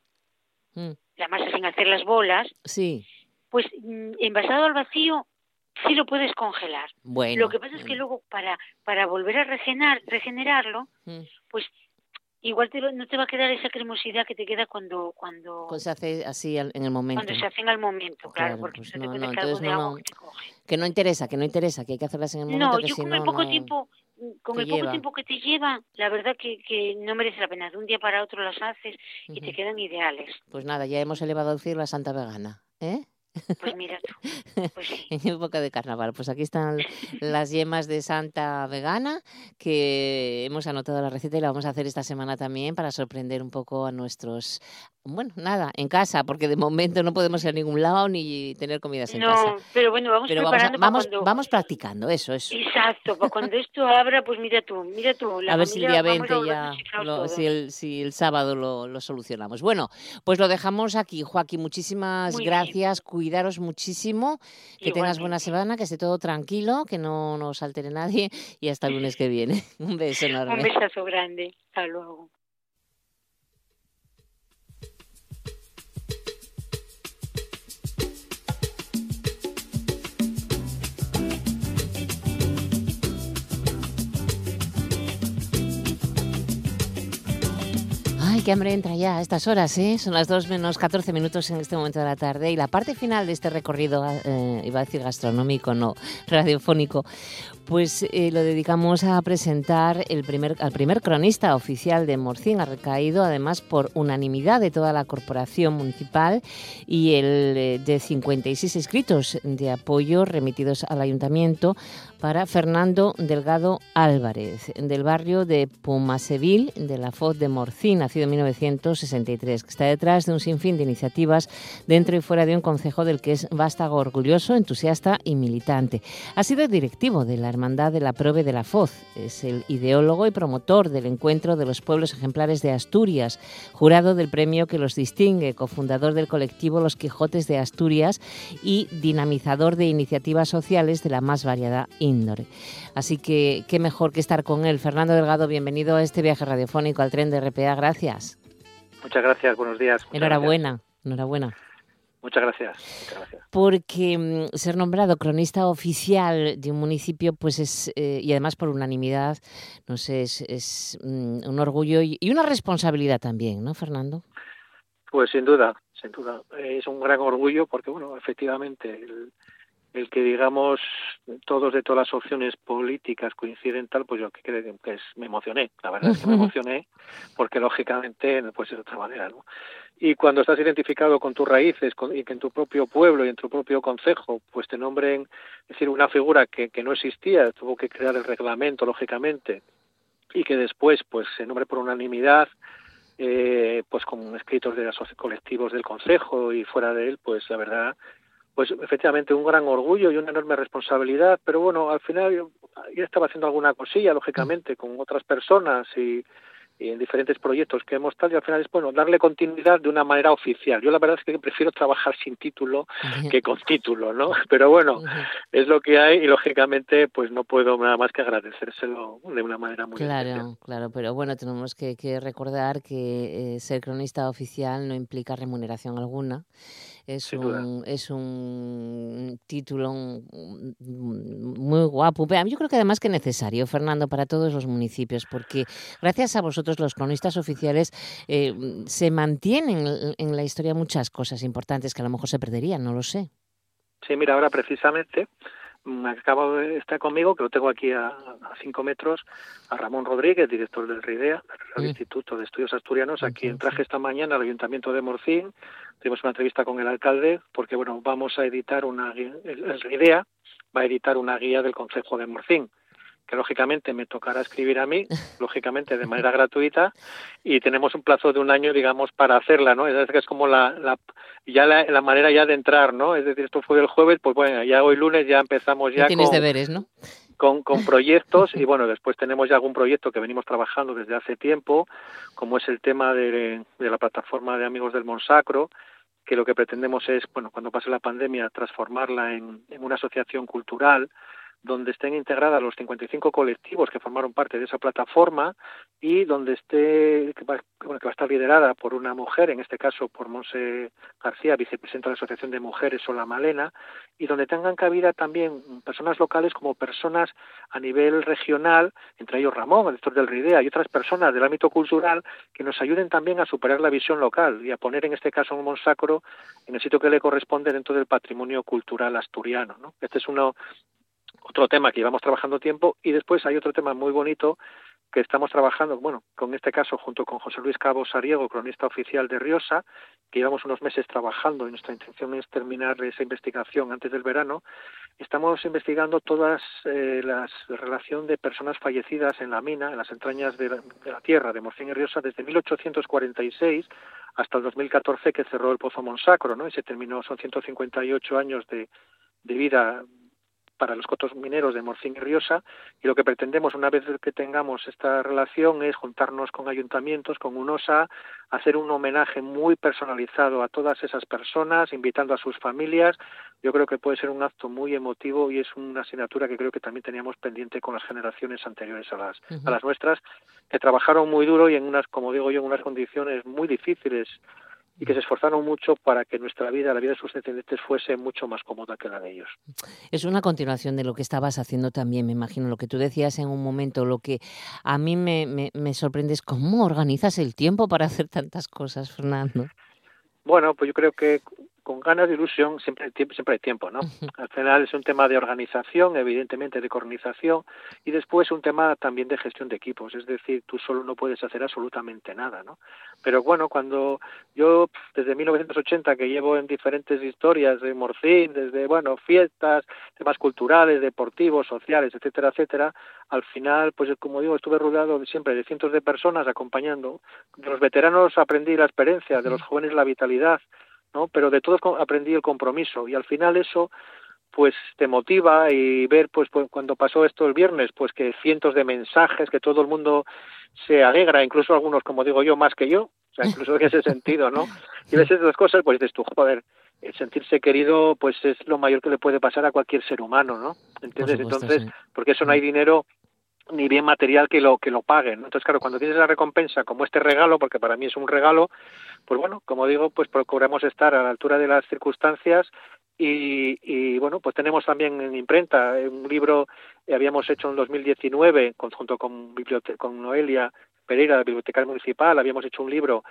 Mm, la masa sin hacer las bolas Sí, pues mm, envasado al vacío sí lo puedes congelar bueno. lo que pasa es que luego para para volver a regenerar, regenerarlo Mm, pues igual te no te va a quedar esa cremosidad que te queda cuando cuando Pues se hace así al- en el momento. cuando se hacen al momento, claro, Claro, porque pues te no, cuenta no, que entonces no, agua no. que te coge. Que no interesa, que no interesa, que hay que hacerlas en el momento, No, que yo si con el poco tiempo, con te el poco tiempo que te lleva, la verdad que, que no merece la pena. De un día para otro las haces y te quedan ideales. Pues nada, ya hemos elevado al cielo a Santa Vegana, ¿eh? Pues mira tú, pues. En época de carnaval. Pues aquí están las yemas de Santa Vegana, que hemos anotado la receta y la vamos a hacer esta semana también para sorprender un poco a nuestros... Bueno, nada, en casa, porque de momento no podemos ir a ningún lado ni tener comidas en casa. No, pero bueno, vamos Pero vamos, para cuando... practicando, eso, eso. Exacto, para cuando esto abra, pues mira tú, mira tú. La a ver si el día vamos 20 a volver ya, lo- si, el, si el sábado lo, lo solucionamos. Bueno, pues lo dejamos aquí, Joaquín. Muchísimas Muy bien. gracias, cuidaros muchísimo, que tengas buena semana, que esté todo tranquilo, que no nos altere nadie y hasta el lunes que viene. Un beso enorme. Un besazo grande. Hasta luego. Ay, qué hambre entra ya a estas horas, ¿eh? Son las 2 menos 14 minutos en este momento de la tarde y la parte final de este recorrido, eh, iba a decir gastronómico, no, radiofónico, pues eh, lo dedicamos a presentar el primer, al primer cronista oficial de Morcín. Ha recaído además por unanimidad de toda la corporación municipal y el eh, de 56 escritos de apoyo remitidos al ayuntamiento para Fernando Delgado Álvarez, del barrio de Pumasevil, de la Foz de Morcín, nacido en 1963, que está detrás de un sinfín de iniciativas dentro y fuera de un concejo del que es vástago orgulloso, entusiasta y militante. Ha sido directivo de la Hermandad de la Prove de la Foz, es el ideólogo y promotor del encuentro de los pueblos ejemplares de Asturias, jurado del premio que los distingue, cofundador del colectivo Los Quijotes de Asturias y dinamizador de iniciativas sociales de la más variada índole. Así que qué mejor que estar con él. Fernando Delgado, bienvenido a este viaje radiofónico al tren de RPA. Gracias. Muchas gracias, buenos días. Enhorabuena, enhorabuena. Muchas gracias, muchas gracias. Porque mm, ser nombrado cronista oficial de un municipio, pues es, eh, y además por unanimidad, no sé, es, es mm, un orgullo y, y una responsabilidad también, ¿no, Fernando? Pues sin duda, sin duda. Es un gran orgullo porque, bueno, efectivamente, el, el que digamos todos de todas las opciones políticas coinciden tal, pues yo que que es, me emocioné, la verdad es que me emocioné, porque lógicamente ser de otra manera, ¿no? Y cuando estás identificado con tus raíces con, y que en tu propio pueblo y en tu propio concejo, pues te nombren, es decir, una figura que, que no existía, tuvo que crear el reglamento, lógicamente, y que después, pues se nombre por unanimidad, eh, pues con escritos de los colectivos del concejo y fuera de él, pues la verdad pues efectivamente un gran orgullo y una enorme responsabilidad, pero bueno, al final yo, yo estaba haciendo alguna cosilla, lógicamente, con otras personas y, y en diferentes proyectos que hemos tal y al final es bueno darle continuidad de una manera oficial. Yo la verdad es que prefiero trabajar sin título que con título, ¿no? Pero bueno, es lo que hay y lógicamente pues no puedo nada más que agradecérselo de una manera muy Claro, especial. claro, pero bueno, tenemos que, que recordar que eh, ser cronista oficial no implica remuneración alguna. Es un, es un título muy guapo. Pero Yo creo que además que necesario, Fernando, para todos los municipios, porque gracias a vosotros, los cronistas oficiales, eh, se mantienen en la historia muchas cosas importantes que a lo mejor se perderían, no lo sé. Sí, mira, ahora precisamente mm, acabo de estar conmigo, que lo tengo aquí a, a cinco metros, a Ramón Rodríguez, director del RIDEA, del Mm. Instituto de Estudios Asturianos, a quien traje esta mañana al Ayuntamiento de Morcín. Tuvimos una entrevista con el alcalde, porque bueno, vamos a editar una guía, el, RIDEA va a editar una guía del Concejo de Morcín que lógicamente me tocará escribir a mí, lógicamente de manera gratuita, y tenemos un plazo de un año, digamos, para hacerla, ¿no? Es decir, que es como la, la ya la, la manera ya de entrar, ¿no? Es decir, esto fue el jueves, pues bueno, ya hoy lunes ya empezamos Ya ya tienes con, deberes, ¿no? Con, con proyectos y bueno, después tenemos ya algún proyecto que venimos trabajando desde hace tiempo, como es el tema de, la plataforma de Amigos del Monsacro, que lo que pretendemos es, bueno, cuando pase la pandemia, transformarla en una asociación cultural donde estén integradas los 55 colectivos que formaron parte de esa plataforma y donde esté, que va, bueno, que va a estar liderada por una mujer, en este caso por Monse García, vicepresidenta de la Asociación de Mujeres Sola Malena, y donde tengan cabida también personas locales como personas a nivel regional, entre ellos Ramón, el director del RIDEA, y otras personas del ámbito cultural que nos ayuden también a superar la visión local y a poner en este caso un Monsacro en el sitio que le corresponde dentro del patrimonio cultural asturiano. ¿no? Este es uno otro tema que llevamos trabajando tiempo y después hay otro tema muy bonito que estamos trabajando, bueno, con este caso junto con José Luis Cabo Sariego, cronista oficial de Riosa, que llevamos unos meses trabajando y nuestra intención es terminar esa investigación antes del verano. Estamos investigando todas eh, las la relación de personas fallecidas en la mina, en las entrañas de la, de la tierra de Morcín y Riosa desde 1846 hasta el 2014 que cerró el Pozo Monsacro, ¿no? Y se terminó, son 158 años de, de vida para los cotos mineros de Morcín y Riosa y lo que pretendemos una vez que tengamos esta relación es juntarnos con ayuntamientos, con UNOSA, hacer un homenaje muy personalizado a todas esas personas, invitando a sus familias. Yo creo que puede ser un acto muy emotivo y es una asignatura que creo que también teníamos pendiente con las generaciones anteriores a las, uh -huh. a las nuestras, que trabajaron muy duro y en unas, como digo yo, en unas condiciones muy difíciles y que se esforzaron mucho para que nuestra vida, la vida de sus descendientes, fuese mucho más cómoda que la de ellos. Es una continuación de lo que estabas haciendo también, me imagino, lo que tú decías en un momento, lo que a mí me, me, me sorprende es cómo organizas el tiempo para hacer tantas cosas, Fernando. Bueno, pues yo creo que con ganas de ilusión siempre hay tiempo, siempre hay tiempo ¿no? Al final es un tema de organización, evidentemente de coordinación, y después un tema también de gestión de equipos, es decir, tú solo no puedes hacer absolutamente nada, ¿no? Pero bueno, cuando yo desde 1980 que llevo en diferentes historias de Morcín, desde, bueno, fiestas, temas culturales, deportivos, sociales, etcétera, etcétera, al final, pues como digo, estuve rodeado siempre de cientos de personas acompañando. De los veteranos aprendí la experiencia, de los jóvenes la vitalidad, ¿no? Pero de todos aprendí el compromiso y al final eso pues te motiva y ver pues, pues, cuando pasó esto el viernes pues que cientos de mensajes que todo el mundo se alegra incluso algunos como digo yo más que yo o sea incluso en ese sentido no y ves esas cosas pues dices tú joder el sentirse querido pues es lo mayor que le puede pasar a cualquier ser humano no entonces sí. porque eso no hay dinero ni bien material que lo que lo paguen. Entonces, claro, cuando tienes la recompensa como este regalo, porque para mí es un regalo, pues bueno, como digo, pues procuramos estar a la altura de las circunstancias y, y bueno, pues tenemos también en imprenta un libro que habíamos hecho en 2019 con- junto con, con Noelia Pereira, la bibliotecaria municipal, habíamos hecho un libro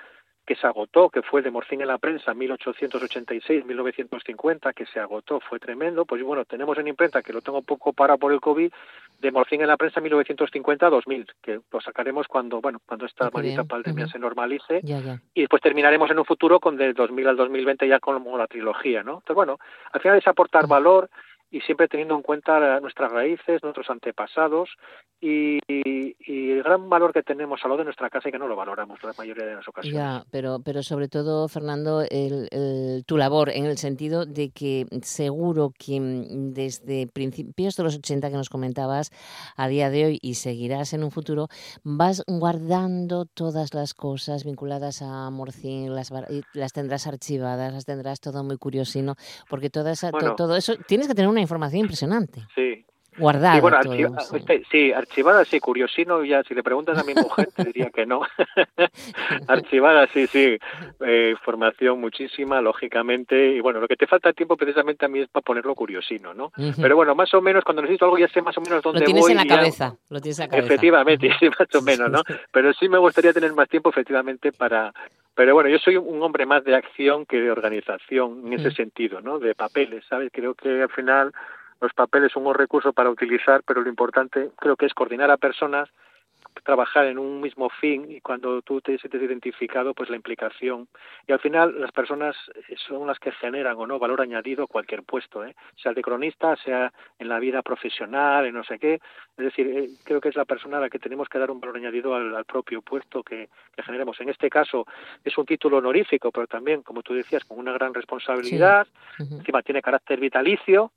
que se agotó, que fue de Morcín en la prensa, 1886-1950, que se agotó, fue tremendo. Pues bueno, tenemos en imprenta, que lo tengo un poco parado por el COVID, de Morcín en la prensa 1950-2000, que lo sacaremos cuando, bueno, cuando esta maldita bien. pandemia se normalice Ya, ya. y después terminaremos en un futuro con del 2000 al 2020 ya como la trilogía, ¿no? Entonces, bueno, al final es aportar valor y siempre teniendo en cuenta nuestras raíces, nuestros antepasados y, y- y el gran valor que tenemos a lo de nuestra casa y que no lo valoramos la mayoría de las ocasiones. Ya, pero, pero sobre todo, Fernando, el, el- tu labor en el sentido de que seguro que mm, desde principios de los 80 que nos comentabas a día de hoy y seguirás en un futuro, vas guardando todas las cosas vinculadas a Morcín, las, las tendrás archivadas, las tendrás todo muy curiosino, porque toda esa, to- Bueno. todo eso, tienes que tener una información impresionante, Sí, guardada. Sí, bueno, todo, archi- sí. sí, archivada sí, curiosino ya, si le preguntas a mi mujer te diría que no. archivada sí, sí, eh, formación muchísima, lógicamente, y bueno, lo que te falta tiempo precisamente a mí es para ponerlo curiosino, ¿no? Pero bueno, más o menos, cuando necesito algo ya sé más o menos dónde Lo tienes voy. en la ya- cabeza, lo tienes en la cabeza. Efectivamente, sí, más o menos, ¿no? Pero sí me gustaría tener más tiempo, efectivamente, para... Pero bueno, yo soy un hombre más de acción que de organización en ese Mm. sentido, ¿no? De papeles, ¿sabes? Creo que al final los papeles son un recurso para utilizar, pero lo importante creo que es coordinar a personas, trabajar en un mismo fin y cuando tú te sientes identificado, pues la implicación. Y al final las personas eh, son las que generan o no valor añadido a cualquier puesto, ¿eh? sea el de cronista, sea en la vida profesional, en no sé qué. Es decir, eh, creo que es la persona a la que tenemos que dar un valor añadido al, al propio puesto que, que generemos. En este caso es un título honorífico, pero también, como tú decías, con una gran responsabilidad. Encima tiene carácter vitalicio.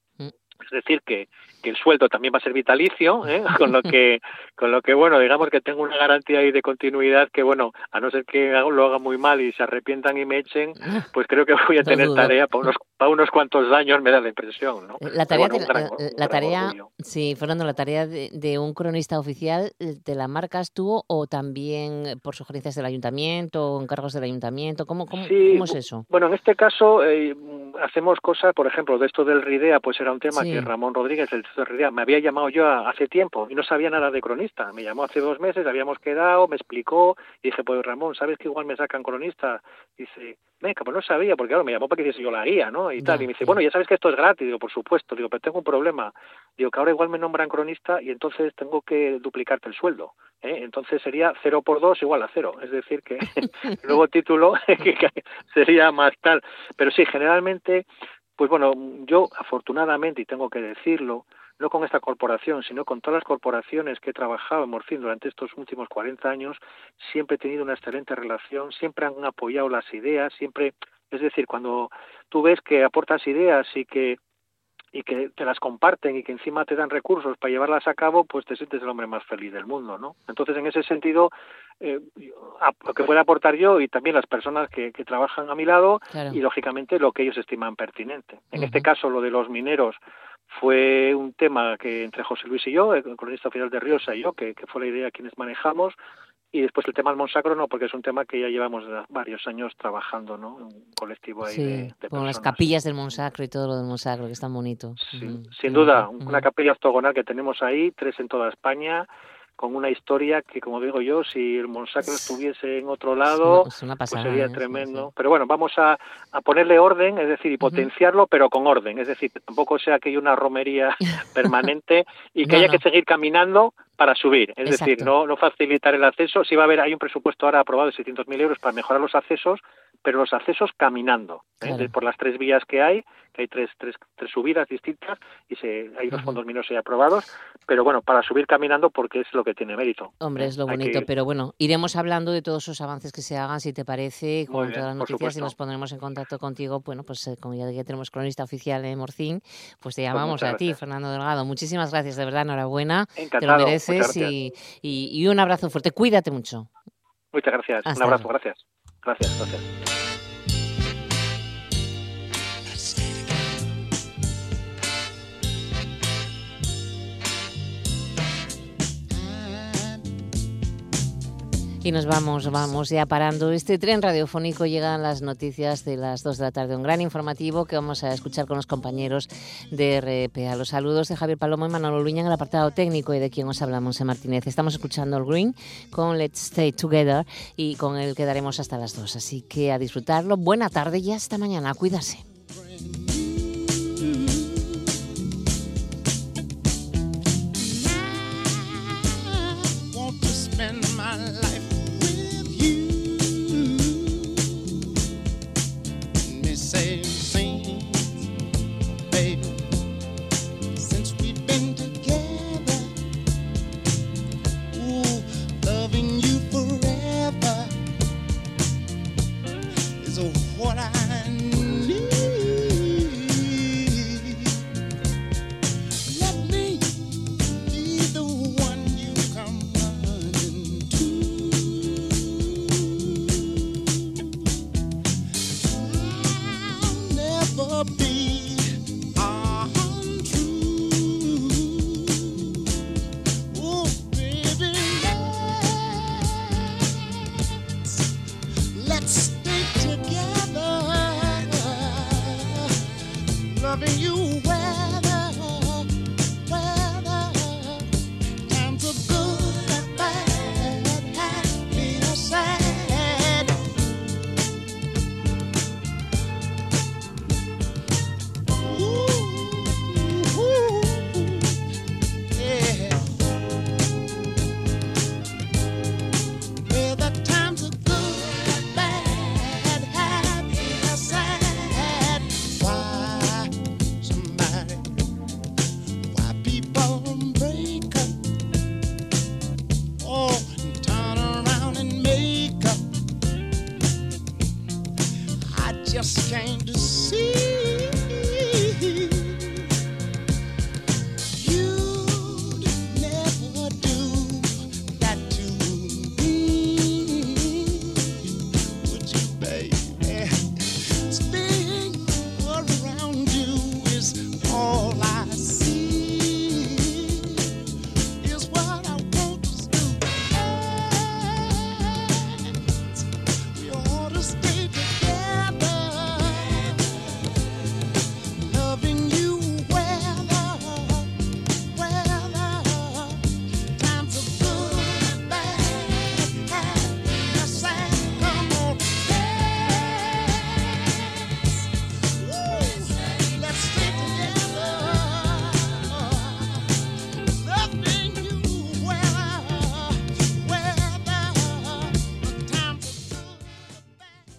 Es decir, que, que el sueldo también va a ser vitalicio, ¿eh? con lo que, con lo que bueno, digamos que tengo una garantía ahí de continuidad que bueno, a no ser que lo haga muy mal y se arrepientan y me echen, pues creo que voy a tener tarea para unos, para unos cuantos años, me da la impresión, ¿no? Eh, La tarea, bueno, la- gran tarea, sí, Fernando, la tarea de, de un cronista oficial, eh, ¿te la marcas tú o también por sugerencias del ayuntamiento o encargos del ayuntamiento? ¿Cómo, cómo, Sí, cómo es eso? Bueno, en este caso eh, hacemos cosas, por ejemplo, de esto del RIDEA, pues era un tema Sí. Ramón Rodríguez, el de me había llamado yo a- hace tiempo y no sabía nada de cronista. Me llamó hace dos meses, habíamos quedado, me explicó y dije, pues Ramón, ¿sabes que igual me sacan cronista? Dice, venga, pues no sabía, porque claro, me llamó para que hiciese yo la guía, ¿no? Y Ya, tal. Y me dice, bueno, ya sabes que esto es gratis. Digo, por supuesto. Digo, pero tengo un problema. Digo, que ahora igual me nombran cronista y entonces tengo que duplicarte el sueldo. ¿eh? Entonces sería cero por dos igual a cero. Es decir, que el nuevo título sería más tal. Pero sí, generalmente, pues bueno, yo afortunadamente, y tengo que decirlo, no con esta corporación, sino con todas las corporaciones que he trabajado en Morcín durante estos últimos 40 años, siempre he tenido una excelente relación, siempre han apoyado las ideas, siempre, es decir, cuando tú ves que aportas ideas y que y que te las comparten y que encima te dan recursos para llevarlas a cabo, pues te sientes el hombre más feliz del mundo, ¿no? Entonces, en ese sentido, eh, lo que pueda aportar yo y también las personas que, que trabajan a mi lado Claro. y, lógicamente, lo que ellos estiman pertinente. En este caso, lo de los mineros fue un tema que entre José Luis y yo, el cronista oficial de Riosa y yo, que, que fue la idea quienes manejamos, y después el tema del Monsacro no, porque es un tema que ya llevamos varios años trabajando, ¿no? Un colectivo ahí Sí, de, de con las capillas del Monsacro y todo lo del Monsacro, que es tan bonito. Sí, sin duda, una capilla octogonal que tenemos ahí, tres en toda España, con una historia que, como digo yo, si el Monsacro estuviese en otro lado, Es una pues pasada. sería ¿eh? Tremendo. sí. Pero bueno, vamos a, a ponerle orden, es decir, y potenciarlo, pero con orden. Es decir, que tampoco sea que haya una romería permanente y que No, haya no. que seguir caminando para subir. Es decir, no, no facilitar el acceso. Sí va a haber, hay un presupuesto ahora aprobado de 600.000 euros para mejorar los accesos, pero los accesos caminando, ¿eh? Claro. De- por las tres vías que hay, que hay tres, tres, tres subidas distintas y se, hay unos Ujú. fondos mineros ya aprobados, pero bueno, para subir caminando porque es lo que tiene mérito. Hombre, ¿eh? es lo bonito, que- pero bueno, iremos hablando de todos esos avances que se hagan, si te parece, con bien, todas las noticias y nos pondremos en contacto contigo. Bueno, pues eh, como ya, ya tenemos cronista oficial en Morcín, pues te llamamos muchas a ti, gracias. Fernando Delgado. Muchísimas gracias, de verdad, enhorabuena. te Encantado, lo muchas mereces gracias. y, y- y un abrazo fuerte. Cuídate mucho. Muchas gracias. Hasta Un abrazo, luego. gracias. Gracias, gracias. Y nos vamos, vamos ya parando. Este tren radiofónico llegan las noticias de las 2 de la tarde. Un gran informativo que vamos a escuchar con los compañeros de RPA. Los saludos de Javier Palomo y Manolo Luña en el apartado técnico y de quien os hablamos en Martínez. Estamos escuchando el Green con Let's Stay Together y con el quedaremos hasta las 2. Así que a disfrutarlo. Buena tarde y hasta mañana. Cuídase.